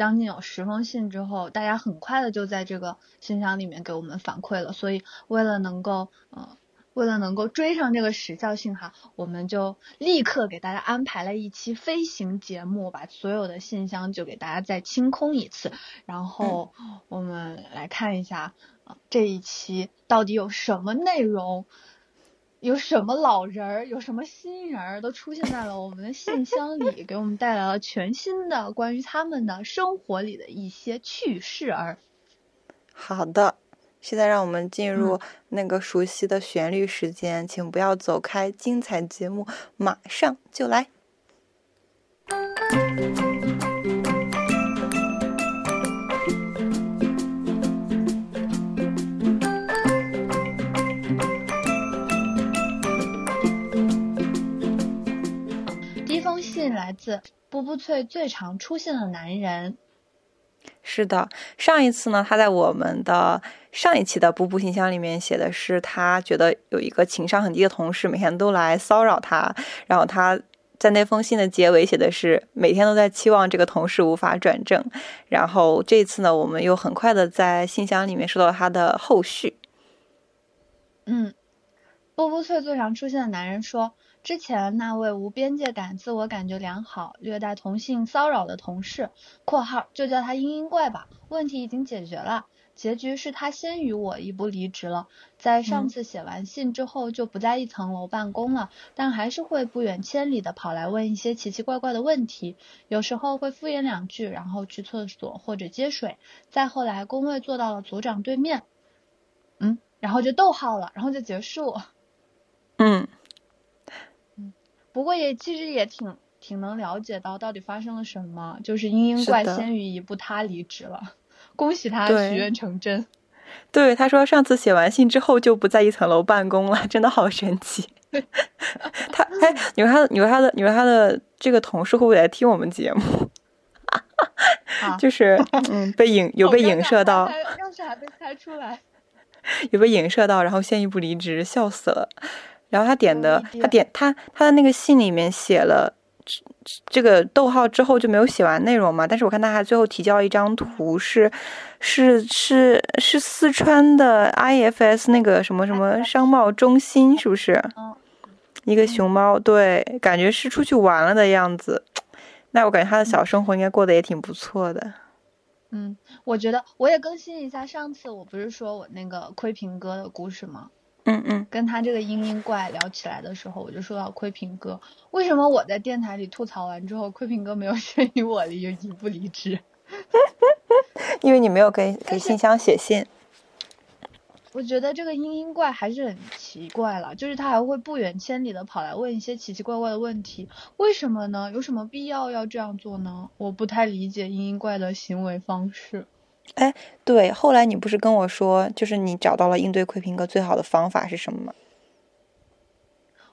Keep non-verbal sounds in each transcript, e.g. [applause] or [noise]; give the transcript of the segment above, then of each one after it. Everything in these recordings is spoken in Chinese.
将近有十封信之后，大家很快的就在这个信箱里面给我们反馈了。所以为了能够呃，为了能够追上这个时效性哈，我们就立刻给大家安排了一期飞行节目，把所有的信箱就给大家再清空一次。然后我们来看一下啊，这一期到底有什么内容。有什么老人儿，有什么新人儿，都出现在了我们的信箱里，给我们带来了全新的关于他们的生活里的一些趣事儿。好的，现在让我们进入那个熟悉的旋律时间，请不要走开，精彩节目马上就来。信来自波波翠最常出现的男人。是的，上一次呢，他在我们的上一期的布布信箱里面写的是，他觉得有一个情商很低的同事每天都来骚扰他，然后他在那封信的结尾写的是每天都在期望这个同事无法转正。然后这次呢，我们又很快的在信箱里面收到他的后续。嗯，布布脆最常出现的男人说。之前那位无边界感、自我感觉良好、略带同性骚扰的同事（括号就叫他嘤嘤怪吧），问题已经解决了。结局是他先于我一步离职了，在上次写完信之后就不在一层楼办公了，但还是会不远千里的跑来问一些奇奇怪怪的问题，有时候会敷衍两句，然后去厕所或者接水。再后来工位坐到了组长对面，嗯，然后就逗号了，然后就结束。嗯。不过也其实也挺挺能了解到到底发生了什么，就是嘤嘤怪先于一步他离职了，恭喜他许愿成真。对，他说上次写完信之后就不在一层楼办公了，真的好神奇。他哎，你说他的，你说他的，你说他的这个同事会不会来听我们节目？[laughs] 就是嗯，被影有被影射到，要是还被猜出来，[laughs] 有被影射到，然后先一步离职，笑死了。然后他点的，他点他他的那个信里面写了这个逗号之后就没有写完内容嘛？但是我看他还最后提交了一张图，是是是是四川的 IFS 那个什么什么商贸中心，是不是？一个熊猫，对，感觉是出去玩了的样子。[tsk] 那我感觉他的小生活应该过得也挺不错的。嗯，我觉得我也更新一下，上次我不是说我那个窥屏哥的故事吗？嗯嗯，跟他这个嘤嘤怪聊起来的时候，我就说到窥屏哥，为什么我在电台里吐槽完之后，窥屏哥没有先于我离一不离职？[laughs] 因为你没有给给信箱写信。我觉得这个嘤嘤怪还是很奇怪了，就是他还会不远千里的跑来问一些奇奇怪怪的问题，为什么呢？有什么必要要这样做呢？我不太理解嘤嘤怪的行为方式。哎，对，后来你不是跟我说，就是你找到了应对窥屏哥最好的方法是什么吗？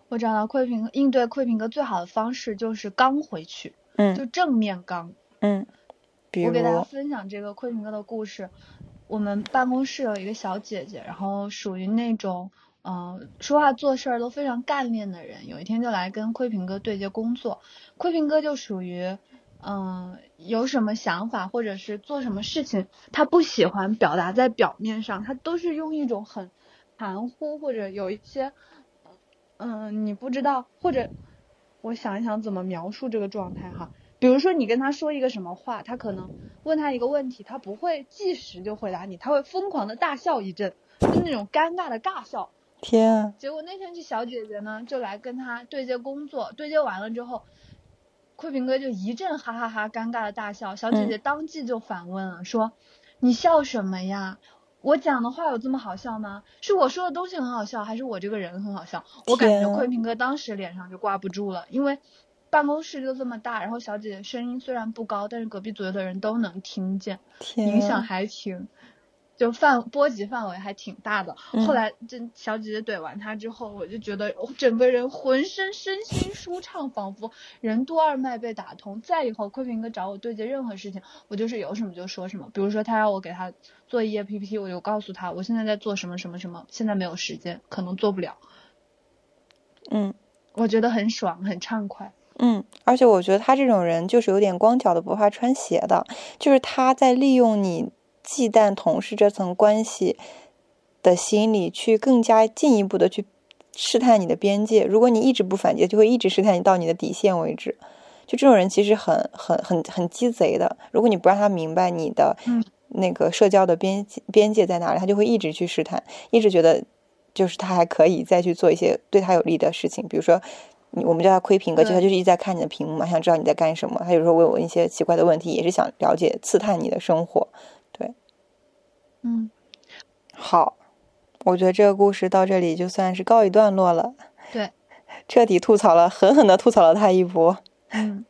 我找到窥屏应对窥屏哥最好的方式就是刚回去，嗯，就正面刚，嗯。比如我给大家分享这个窥屏哥的故事。我们办公室有一个小姐姐，然后属于那种，嗯，说话做事儿都非常干练的人。有一天就来跟窥屏哥对接工作，窥屏哥就属于。嗯，有什么想法或者是做什么事情，他不喜欢表达在表面上，他都是用一种很含糊或者有一些，嗯，你不知道或者我想一想怎么描述这个状态哈。比如说你跟他说一个什么话，他可能问他一个问题，他不会即时就回答你，他会疯狂的大笑一阵，就那种尴尬的尬笑。天啊！结果那天这小姐姐呢，就来跟他对接工作，对接完了之后。窥屏哥就一阵哈哈哈尴尬的大笑，小姐姐当即就反问了，说：“你笑什么呀？我讲的话有这么好笑吗？是我说的东西很好笑，还是我这个人很好笑？”我感觉坤平哥当时脸上就挂不住了，因为办公室就这么大，然后小姐姐声音虽然不高，但是隔壁左右的人都能听见，影响还挺就范波及范围还挺大的。后来这小姐姐怼完他之后，我就觉得整个人浑身身心舒畅，仿佛任督二脉被打通。再以后，坤平哥找我对接任何事情，我就是有什么就说什么。比如说他让我给他做一页 PPT，我就告诉他我现在在做什么什么什么，现在没有时间，可能做不了。嗯，我觉得很爽，很畅快。嗯，而且我觉得他这种人就是有点光脚的不怕穿鞋的，就是他在利用你忌惮同事这层关系的心理，去更加进一步的去试探你的边界。如果你一直不反击，就会一直试探你到你的底线为止。就这种人其实很很很很鸡贼的。如果你不让他明白你的那个社交的边界边界在哪里，他就会一直去试探，一直觉得就是他还可以再去做一些对他有利的事情，比如说。我们叫他窥屏哥，就他就是一直在看你的屏幕嘛，想知道你在干什么。他有时候问我一些奇怪的问题，也是想了解、刺探你的生活。对，嗯，好，我觉得这个故事到这里就算是告一段落了。对，彻底吐槽了，狠狠的吐槽了他一波。嗯，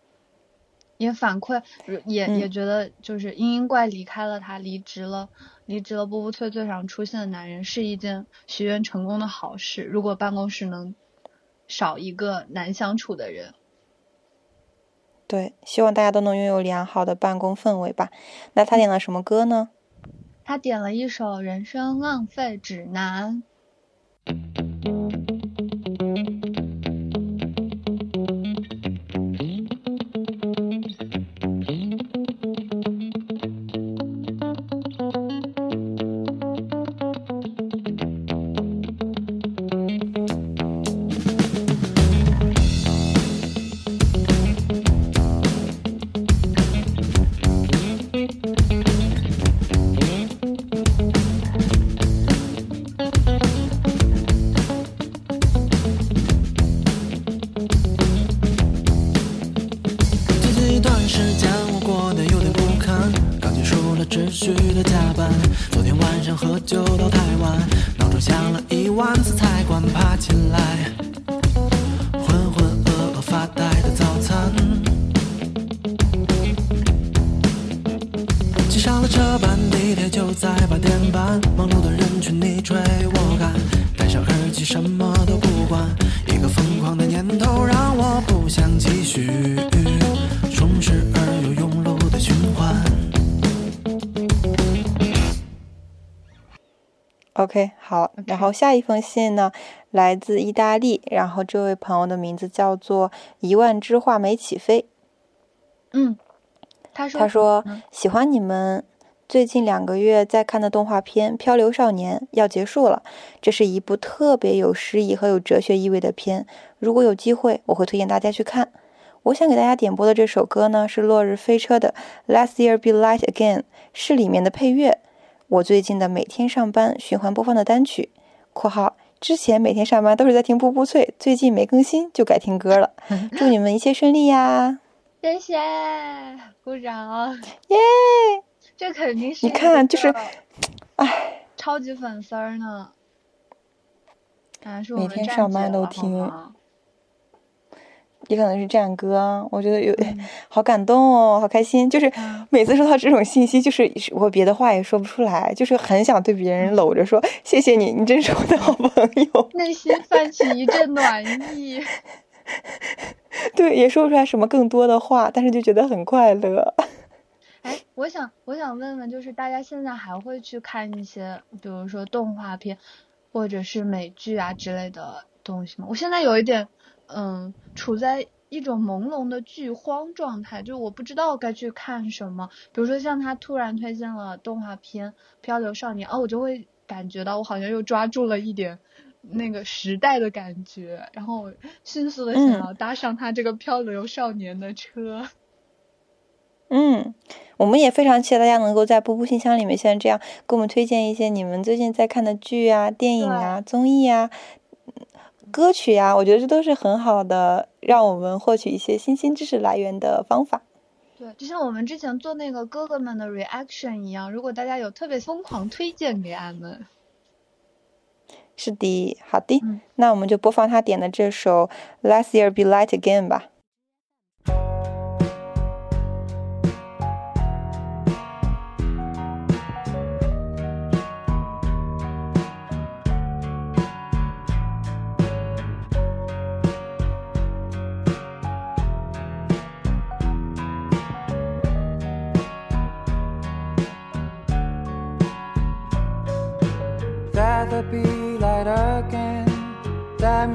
也反馈，也也觉得就是嘤嘤怪离开了他，离职了，离职了。步步脆脆上出现的男人是一件许愿成功的好事。如果办公室能。少一个难相处的人，对，希望大家都能拥有良好的办公氛围吧。那他点了什么歌呢？他点了一首《人生浪费指南》。时间我过得有点不堪刚结束了持续的加班昨天晚上喝酒到太晚闹钟响了一万次才关爬起来。浑浑噩噩发呆的早餐挤上了车班地铁就在八点半忙碌的人群你追我赶。OK，好，然后下一封信呢，来自意大利，然后这位朋友的名字叫做一万只画眉起飞。嗯，他说他说喜欢你们最近两个月在看的动画片《漂流少年》要结束了，这是一部特别有诗意和有哲学意味的片，如果有机会，我会推荐大家去看。我想给大家点播的这首歌呢，是落日飞车的《Last Year Be Light Again》，是里面的配乐。我最近的每天上班循环播放的单曲（括号之前每天上班都是在听步步脆，最近没更新就改听歌了 [laughs] ）。祝你们一切顺利呀！[laughs] 谢谢，鼓掌！耶！这肯定是你看，就是，哎，超级粉丝呢。每天上班都听。也可能是战歌，我觉得有 [laughs] 好感动哦，好开心。就是每次收到这种信息，就是我别的话也说不出来，就是很想对别人搂着说谢谢你，你真是我的好朋友，[laughs] 内心泛起一阵暖意。[laughs] 对，也说不出来什么更多的话，但是就觉得很快乐。哎，我想我想问问，就是大家现在还会去看一些，比如说动画片或者是美剧啊之类的东西吗？我现在有一点。嗯，处在一种朦胧的剧荒状态，就我不知道该去看什么。比如说像他突然推荐了动画片《漂流少年》，哦，我就会感觉到我好像又抓住了一点那个时代的感觉，然后迅速的想要搭上他这个漂流少年的车。[laughs] 嗯，我们也非常期待大家能够在步步信箱里面像这样给我们推荐一些你们最近在看的剧啊、电影啊、综艺啊。歌曲呀，我觉得这都是很好的，让我们获取一些新兴知识来源的方法。对，就像我们之前做那个哥哥们的 reaction 一样，如果大家有特别疯狂推荐给俺们，是的，好的，那我们就播放他点的这首《Last Year Be Light Again》吧。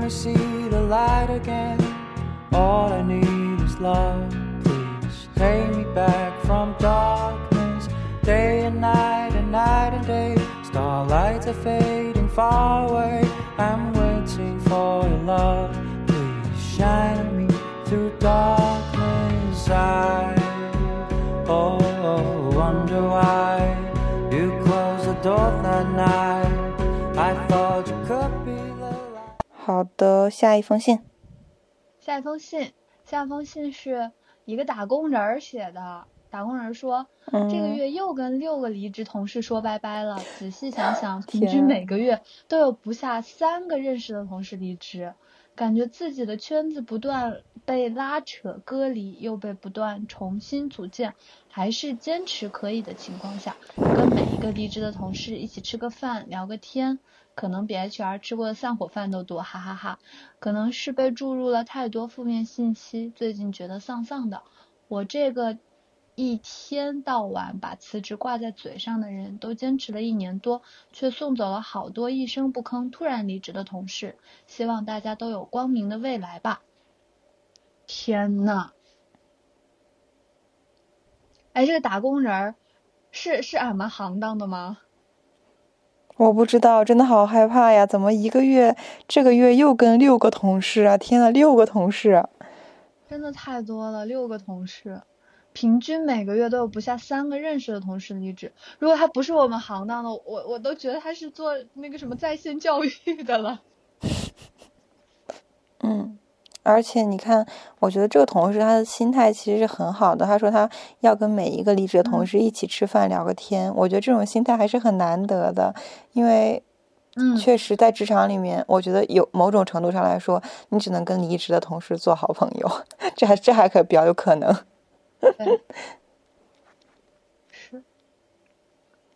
Let see the light again. All I need is love. Please take me back from darkness. Day and night and night and day. Starlights are fading far away. I'm waiting for your love. Please shine me through darkness. I oh, wonder why you closed the door that night. I thought 好的，下一封信。下一封信，下一封信是一个打工人写的。打工人说，嗯、这个月又跟六个离职同事说拜拜了。仔细想想，平均每个月都有不下三个认识的同事离职，感觉自己的圈子不断被拉扯、割离，又被不断重新组建，还是坚持可以的情况下，跟每一个离职的同事一起吃个饭、聊个天，可能比 HR 吃过的散伙饭都多，哈哈哈。可能是被注入了太多负面信息，最近觉得丧丧的。我这个。一天到晚把辞职挂在嘴上的人都坚持了一年多，却送走了好多一声不吭突然离职的同事。希望大家都有光明的未来吧。天呐！哎，这个打工人儿是是俺们行当的吗？我不知道，真的好害怕呀！怎么一个月这个月又跟六个同事啊？天呐，六个同事，真的太多了，六个同事。平均每个月都有不下三个认识的同事离职。如果他不是我们行当的，我我都觉得他是做那个什么在线教育的了。[laughs] 嗯，而且你看，我觉得这个同事他的心态其实是很好的。他说他要跟每一个离职的同事一起吃饭聊个天。我觉得这种心态还是很难得的，因为，嗯，确实在职场里面，我觉得有某种程度上来说，你只能跟离职的同事做好朋友，这还这还可比较有可能。对，是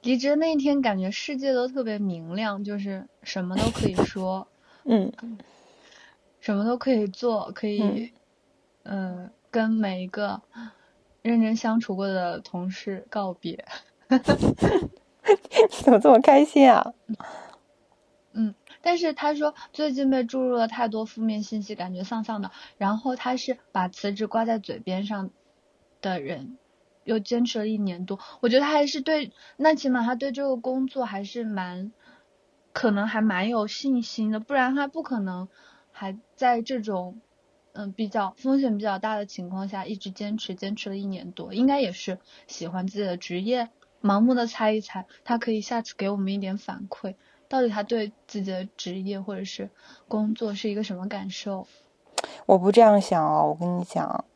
离职那一天，感觉世界都特别明亮，就是什么都可以说，嗯，什么都可以做，可以，嗯、呃，跟每一个认真相处过的同事告别。你 [laughs] 怎么这么开心啊？[laughs] 嗯，但是他说最近被注入了太多负面信息，感觉丧丧的。然后他是把辞职挂在嘴边上。的人又坚持了一年多，我觉得他还是对，那起码他对这个工作还是蛮，可能还蛮有信心的，不然他不可能还在这种嗯比较风险比较大的情况下一直坚持，坚持了一年多，应该也是喜欢自己的职业。盲目的猜一猜，他可以下次给我们一点反馈，到底他对自己的职业或者是工作是一个什么感受？我不这样想哦，我跟你讲。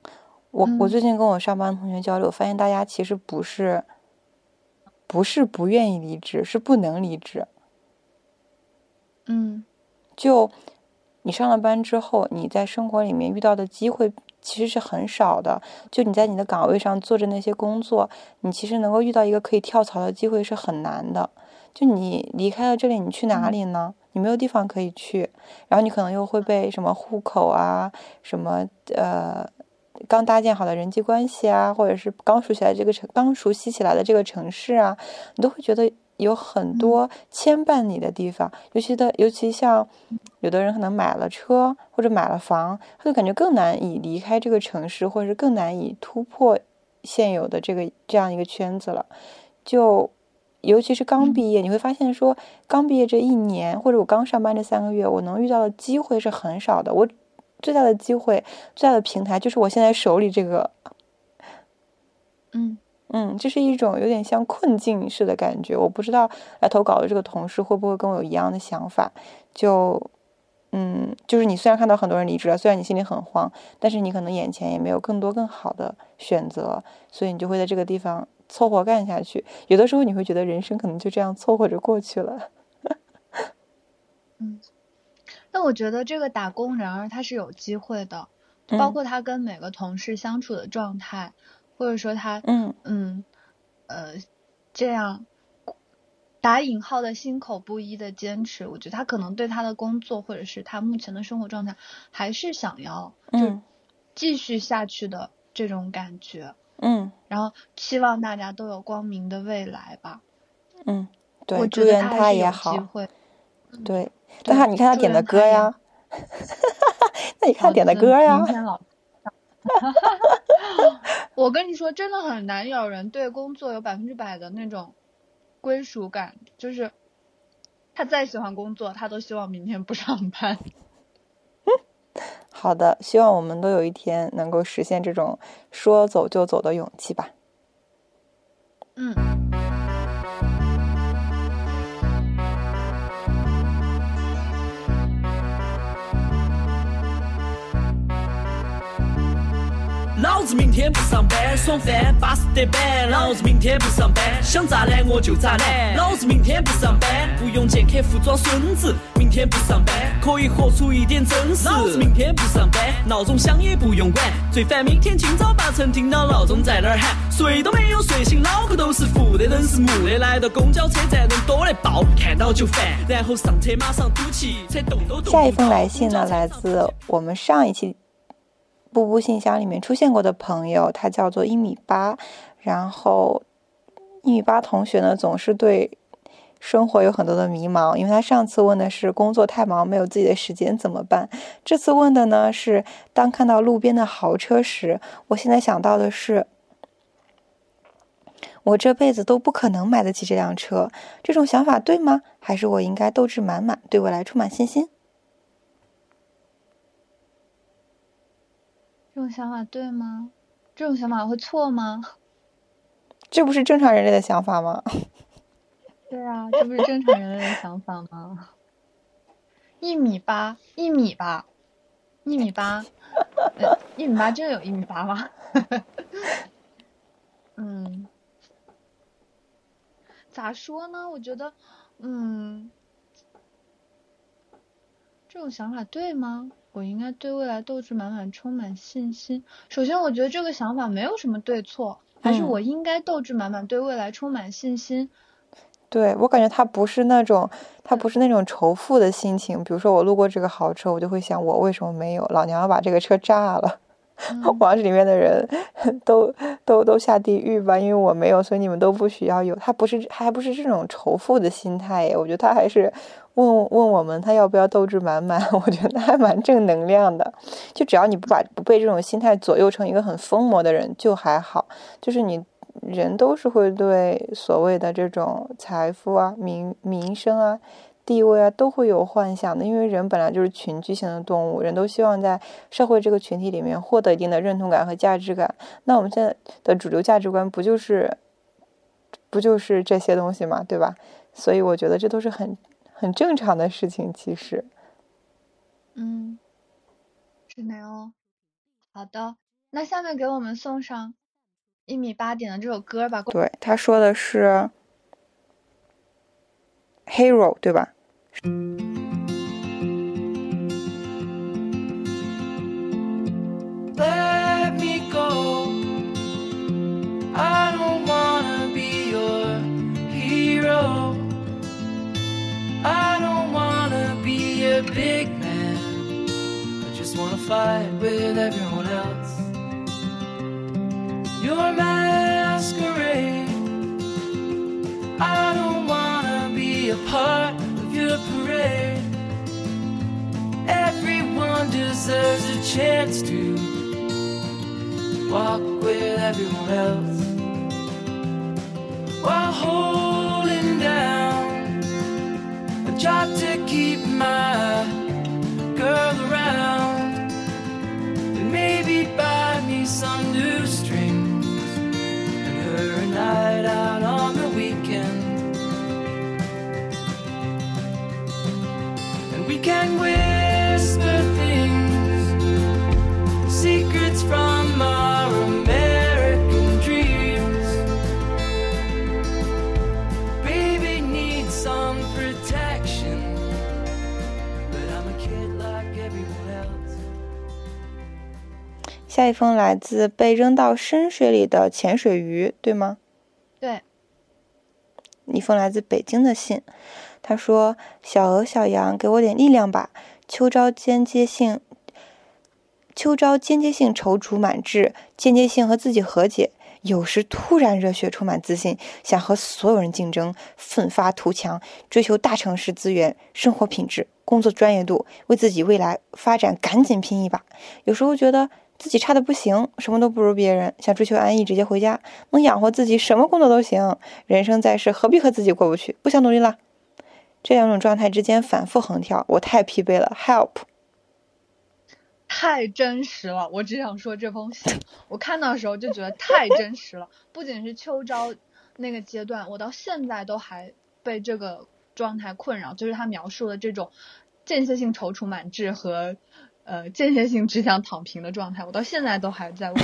我我最近跟我上班同学交流，发现大家其实不是，不是不愿意离职，是不能离职。嗯，就你上了班之后，你在生活里面遇到的机会其实是很少的。就你在你的岗位上做着那些工作，你其实能够遇到一个可以跳槽的机会是很难的。就你离开了这里，你去哪里呢？你没有地方可以去，然后你可能又会被什么户口啊，什么呃。刚搭建好的人际关系啊，或者是刚熟悉来这个城，刚熟悉起来的这个城市啊，你都会觉得有很多牵绊你的地方。尤其的，尤其像有的人可能买了车或者买了房，他就感觉更难以离开这个城市，或者是更难以突破现有的这个这样一个圈子了。就尤其是刚毕业，你会发现说，刚毕业这一年，或者我刚上班这三个月，我能遇到的机会是很少的。我。最大的机会，最大的平台就是我现在手里这个，嗯嗯，这是一种有点像困境式的感觉。我不知道来投稿的这个同事会不会跟我有一样的想法。就，嗯，就是你虽然看到很多人离职了，虽然你心里很慌，但是你可能眼前也没有更多更好的选择，所以你就会在这个地方凑合干下去。有的时候你会觉得人生可能就这样凑合着过去了。[laughs] 嗯。那我觉得这个打工人儿他是有机会的，包括他跟每个同事相处的状态，或者说他嗯嗯呃这样打引号的心口不一的坚持，我觉得他可能对他的工作或者是他目前的生活状态还是想要就继续下去的这种感觉，嗯，然后希望大家都有光明的未来吧，嗯，对，我觉得他也好。对，但他 [laughs] 你看他点的歌呀，那你看点的歌呀。[laughs] 我跟你说，真的很难有人对工作有百分之百的那种归属感，就是他再喜欢工作，他都希望明天不上班。[laughs] 好的，希望我们都有一天能够实现这种说走就走的勇气吧。嗯。老子明天不上班，爽翻，巴适得板。老子明天不上班，想咋懒我就咋懒。老子明天不上班，不用见客户装孙子。明天不上班，可以活出一点真实。老子明天不上班，闹钟响也不用管。最烦明天清早八晨听到闹钟在那儿喊，睡都没有睡醒，脑壳都是负的，人是木的。来到公交车站，人多的爆，看到就烦。然后上车马上堵起，车动都动。下一封来信呢，来自我们上一期。步步信箱里面出现过的朋友，他叫做一米八，然后一米八同学呢总是对生活有很多的迷茫，因为他上次问的是工作太忙没有自己的时间怎么办，这次问的呢是当看到路边的豪车时，我现在想到的是，我这辈子都不可能买得起这辆车，这种想法对吗？还是我应该斗志满满，对未来充满信心？这种想法对吗？这种想法会错吗？这不是正常人类的想法吗？[laughs] 对啊，这不是正常人类的想法吗？一米八，一米八，一米八，一米八，真的有一米八吗？[laughs] 嗯，咋说呢？我觉得，嗯，这种想法对吗？我应该对未来斗志满满，充满信心。首先，我觉得这个想法没有什么对错，还是我应该斗志满满，对未来充满信心。对我感觉他不是那种，他不是那种仇富的心情。比如说，我路过这个豪车，我就会想，我为什么没有？老娘要把这个车炸了，[laughs] 往这里面的人都都都下地狱吧！因为我没有，所以你们都不需要有。他不是，他还不是这种仇富的心态。我觉得他还是。问问我们他要不要斗志满满？[laughs] 我觉得还蛮正能量的。就只要你不把不被这种心态左右成一个很疯魔的人，就还好。就是你人都是会对所谓的这种财富啊、名名声啊、地位啊都会有幻想的，因为人本来就是群居性的动物，人都希望在社会这个群体里面获得一定的认同感和价值感。那我们现在的主流价值观不就是不就是这些东西嘛，对吧？所以我觉得这都是很。很正常的事情，其实。嗯，是的哦。好的，那下面给我们送上一米八点的这首歌吧。对，他说的是《Hero》，对吧？big man. I just wanna fight with everyone else. Your masquerade. I don't wanna be a part of your parade. Everyone deserves a chance to walk with everyone else while holding down job to keep my girl around. And maybe buy me some new strings and her a night out on the weekend. And we can whisper 下一封来自被扔到深水里的潜水鱼，对吗？对。一封来自北京的信，他说：“小鹅、小羊，给我点力量吧！秋招间接性，秋招间接性踌躇满志，间接性和自己和解，有时突然热血、充满自信，想和所有人竞争，奋发图强，追求大城市资源、生活品质、工作专业度，为自己未来发展赶紧拼一把。有时候觉得自己差的不行，什么都不如别人，想追求安逸，直接回家，能养活自己，什么工作都行。人生在世，何必和自己过不去？不想努力了。这两种状态之间反复横跳，我太疲惫了。Help！太真实了，我只想说这封信，我看到的时候就觉得太真实了。不仅是秋招那个阶段，我到现在都还被这个状态困扰，就是他描述的这种间歇性踌躇满志和呃间歇性只想躺平的状态，我到现在都还在为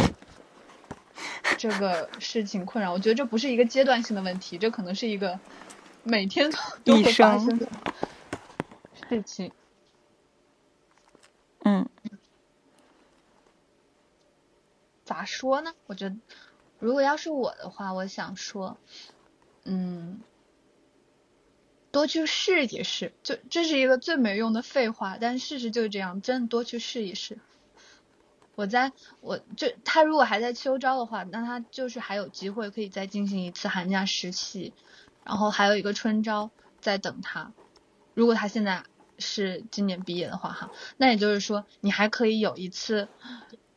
[laughs] 这个事情困扰。我觉得这不是一个阶段性的问题，这可能是一个每天都会发生的事情。嗯。咋说呢？我觉得，如果要是我的话，我想说，嗯，多去试一试。就这是一个最没用的废话，但事实就是这样，真的多去试一试。我在我就他如果还在秋招的话，那他就是还有机会可以再进行一次寒假实习，然后还有一个春招在等他。如果他现在是今年毕业的话，哈，那也就是说你还可以有一次。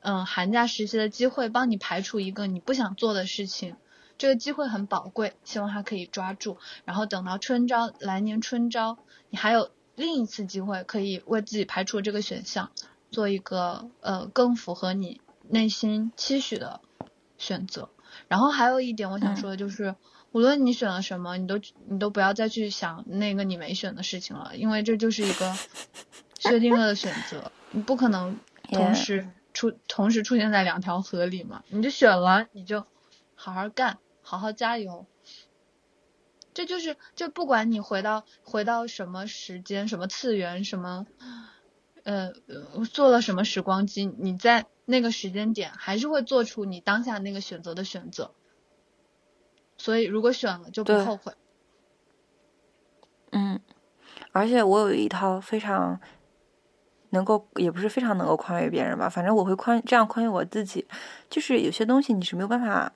嗯，寒假实习的机会帮你排除一个你不想做的事情，这个机会很宝贵，希望他可以抓住。然后等到春招，来年春招，你还有另一次机会可以为自己排除这个选项，做一个呃更符合你内心期许的选择。然后还有一点我想说的就是，无论你选了什么，你都你都不要再去想那个你没选的事情了，因为这就是一个 [laughs] 确定了的选择，你不可能同时。出同时出现在两条河里嘛？你就选了，你就好好干，好好加油。这就是，就不管你回到回到什么时间、什么次元、什么呃做了什么时光机，你在那个时间点还是会做出你当下那个选择的选择。所以，如果选了就不后悔。嗯，而且我有一套非常。能够也不是非常能够宽慰别人吧，反正我会宽这样宽慰我自己，就是有些东西你是没有办法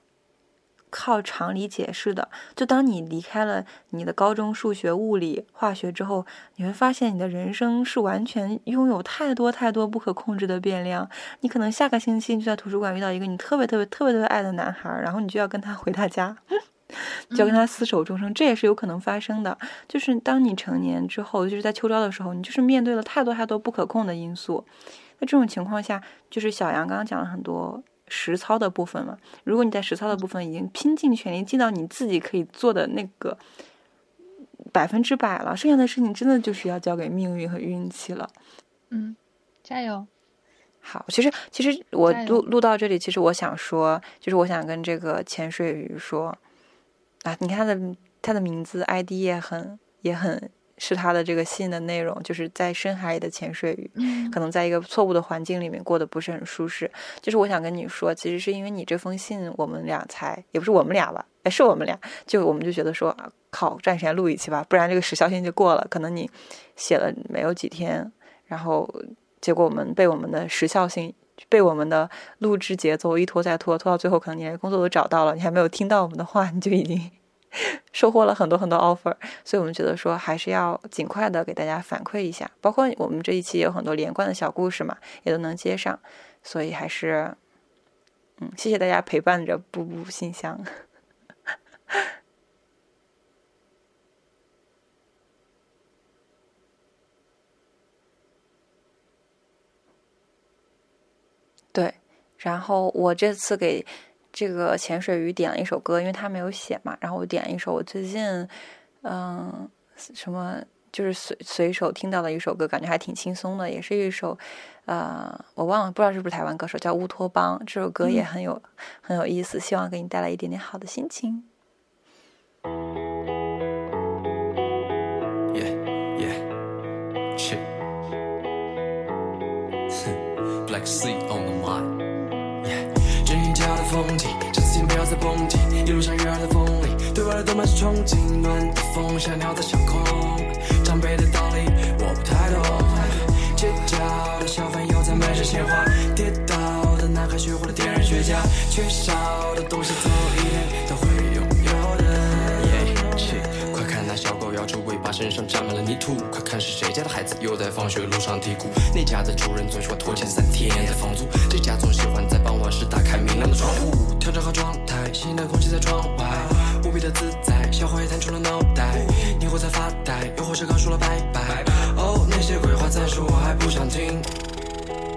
靠常理解释的。就当你离开了你的高中数学、物理、化学之后，你会发现你的人生是完全拥有太多太多不可控制的变量。你可能下个星期就在图书馆遇到一个你特别特别特别特别爱的男孩，然后你就要跟他回他家。[laughs] 就要跟他厮守终生，这也是有可能发生的。就是当你成年之后，就是在秋招的时候，你就是面对了太多太多不可控的因素。那这种情况下，就是小杨刚刚讲了很多实操的部分嘛。如果你在实操的部分已经拼尽全力，尽到你自己可以做的那个百分之百了，剩下的事情真的就是要交给命运和运气了。嗯，加油。好，其实其实我录录到这里，其实我想说，就是我想跟这个潜水鱼说。啊，你看他的他的名字 ID 也很也很是他的这个信的内容，就是在深海里的潜水鱼，可能在一个错误的环境里面过得不是很舒适。就是我想跟你说，其实是因为你这封信，我们俩才也不是我们俩吧，哎，是我们俩，就我们就觉得说，靠，抓紧时间录一期吧，不然这个时效性就过了。可能你写了没有几天，然后结果我们被我们的时效性。被我们的录制节奏一拖再拖，拖到最后，可能你连工作都找到了，你还没有听到我们的话，你就已经 [laughs] 收获了很多很多 offer。所以我们觉得说，还是要尽快的给大家反馈一下，包括我们这一期有很多连贯的小故事嘛，也都能接上。所以还是，嗯，谢谢大家陪伴着步步信箱。[laughs] 对，然后我这次给这个潜水鱼点了一首歌，因为他没有写嘛，然后我点了一首我最近嗯什么就是随随手听到的一首歌，感觉还挺轻松的，也是一首呃我忘了不知道是不是台湾歌手叫乌托邦，这首歌也很有很有意思，希望给你带来一点点好的心情。风景。一路上悦耳的风里，对未来都满是憧憬。暖的风像鸟在上空，长辈的道理我不太懂。街角的小贩又在卖着鲜花，跌倒的男孩学会了点燃雪茄。缺少的东西总有一天都会拥有的。快看那小狗摇着尾巴，身上沾满了泥土。快看是谁家的孩子又在放学路上啼哭。那家的主人总喜欢拖欠三天的房租，这家总喜欢在傍晚时打开明亮的窗户，调整好状态，新鲜的空气在窗外，无比的自在。小花也探出了脑袋，你或在发呆，又或是刚说了拜拜。哦，那些鬼话暂时我还不想听，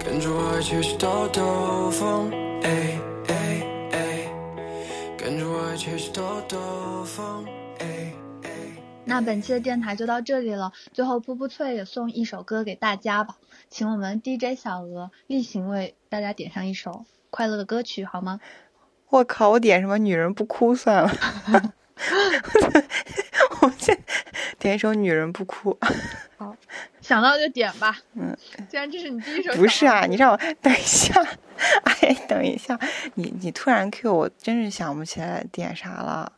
跟着我一起去兜兜风，哎哎哎，跟着我一起去兜兜风，哎哎。那本期的电台就到这里了，最后噗噗脆也送一首歌给大家吧，请我们 DJ 小鹅例行为大家点上一首快乐的歌曲好吗？我靠，我点什么女人不哭算了。[laughs] [laughs] 我先点一首《女人不哭》。好，想到就点吧。嗯，既然这是你第一首。不是啊，你让我等一下。[laughs] 哎，等一下，你你突然 Q 我，真是想不起来点啥了。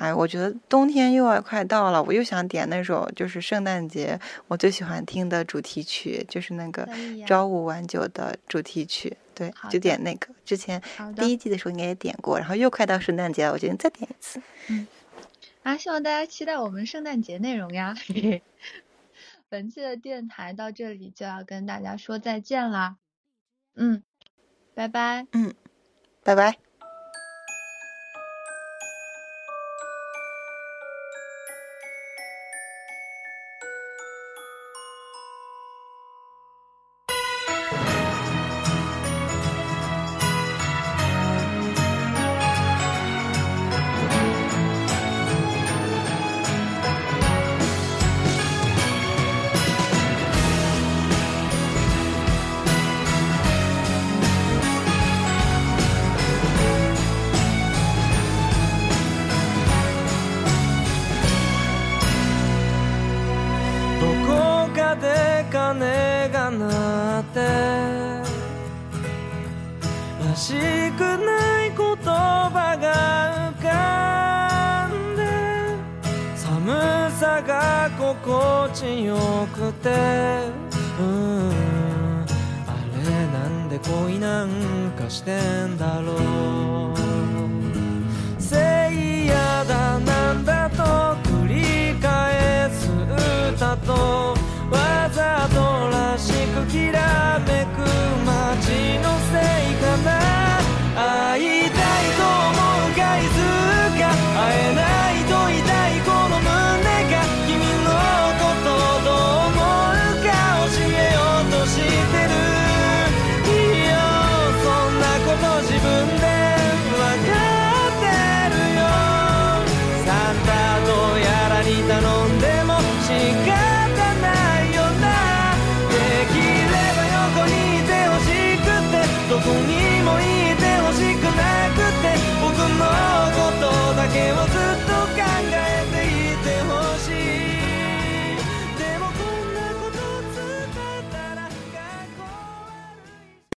哎，我觉得冬天又要快到了，我又想点那首就是圣诞节我最喜欢听的主题曲，就是那个《朝五晚九》的主题曲。对，就点那个。之前第一季的时候应该也点过，然后又快到圣诞节了，我决定再点一次。嗯。啊，希望大家期待我们圣诞节内容呀！[laughs] [laughs] 本期的电台到这里就要跟大家说再见啦，嗯，拜拜，嗯，拜拜。